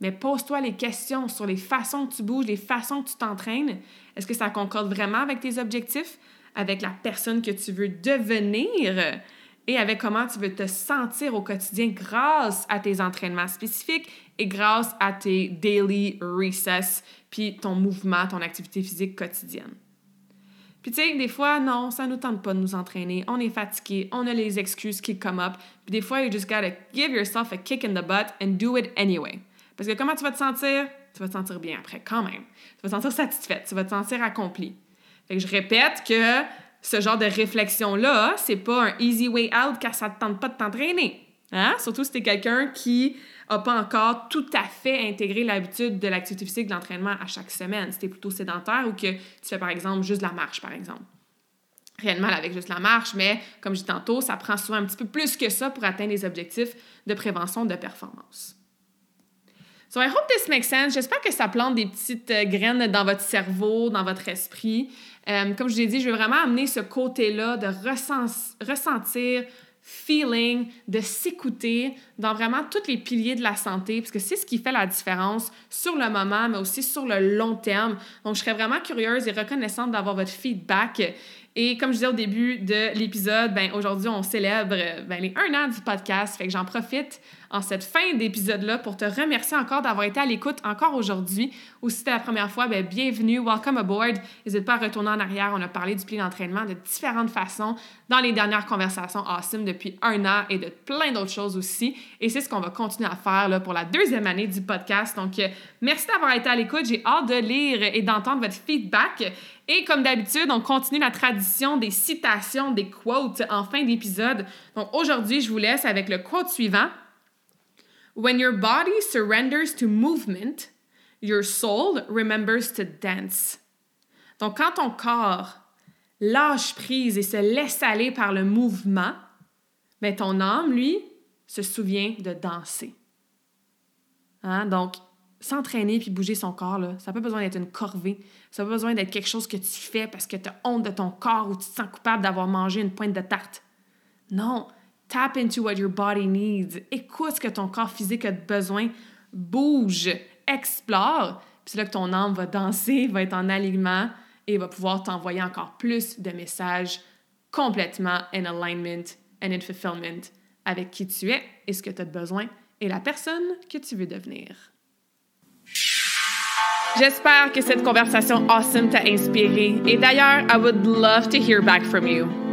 Mais pose-toi les questions sur les façons que tu bouges, les façons que tu t'entraînes. Est-ce que ça concorde vraiment avec tes objectifs, avec la personne que tu veux devenir et avec comment tu veux te sentir au quotidien grâce à tes entraînements spécifiques et grâce à tes daily recess, puis ton mouvement, ton activité physique quotidienne? Puis tu sais, des fois, non, ça nous tente pas de nous entraîner. On est fatigué, on a les excuses qui come up. Puis des fois, you just gotta give yourself a kick in the butt and do it anyway. Parce que comment tu vas te sentir? Tu vas te sentir bien après, quand même. Tu vas te sentir satisfaite, tu vas te sentir accompli. Fait que je répète que ce genre de réflexion-là, c'est pas un easy way out car ça te tente pas de t'entraîner. Hein? Surtout si tu es quelqu'un qui n'a pas encore tout à fait intégré l'habitude de l'activité physique, de l'entraînement à chaque semaine. Si tu es plutôt sédentaire ou que tu fais, par exemple, juste la marche, par exemple. Rien de mal avec juste la marche, mais comme je dis tantôt, ça prend souvent un petit peu plus que ça pour atteindre les objectifs de prévention de performance. So I hope this makes sense. J'espère que ça plante des petites euh, graines dans votre cerveau, dans votre esprit. Euh, comme je l'ai dit, je veux vraiment amener ce côté-là de ressentir feeling, de s'écouter dans vraiment tous les piliers de la santé, parce que c'est ce qui fait la différence sur le moment, mais aussi sur le long terme. Donc, je serais vraiment curieuse et reconnaissante d'avoir votre feedback. Et comme je disais au début de l'épisode, ben aujourd'hui, on célèbre ben, les un an du podcast. Fait que j'en profite en cette fin d'épisode-là pour te remercier encore d'avoir été à l'écoute encore aujourd'hui. Ou si c'était la première fois, ben, bienvenue, welcome aboard. N'hésite pas à retourner en arrière. On a parlé du pli d'entraînement de différentes façons dans les dernières conversations awesome depuis un an et de plein d'autres choses aussi. Et c'est ce qu'on va continuer à faire là, pour la deuxième année du podcast. Donc, euh, merci d'avoir été à l'écoute. J'ai hâte de lire et d'entendre votre feedback. Et comme d'habitude, on continue la tradition des citations, des quotes en fin d'épisode. Donc aujourd'hui, je vous laisse avec le quote suivant. When your body surrenders to movement, your soul remembers to dance. Donc quand ton corps lâche prise et se laisse aller par le mouvement, mais ton âme, lui, se souvient de danser. Hein? Donc, s'entraîner puis bouger son corps, ça n'a pas besoin d'être une corvée. Ça n'a pas besoin d'être quelque chose que tu fais parce que tu as honte de ton corps ou tu te sens coupable d'avoir mangé une pointe de tarte. Non, tap into what your body needs. Écoute ce que ton corps physique a besoin. Bouge, explore. Puis c'est là que ton âme va danser, va être en alignement et va pouvoir t'envoyer encore plus de messages complètement in alignment and in fulfillment avec qui tu es et ce que tu as besoin et la personne que tu veux devenir. J'espère que cette conversation awesome t'a inspiré. Et d'ailleurs, I would love to hear back from you.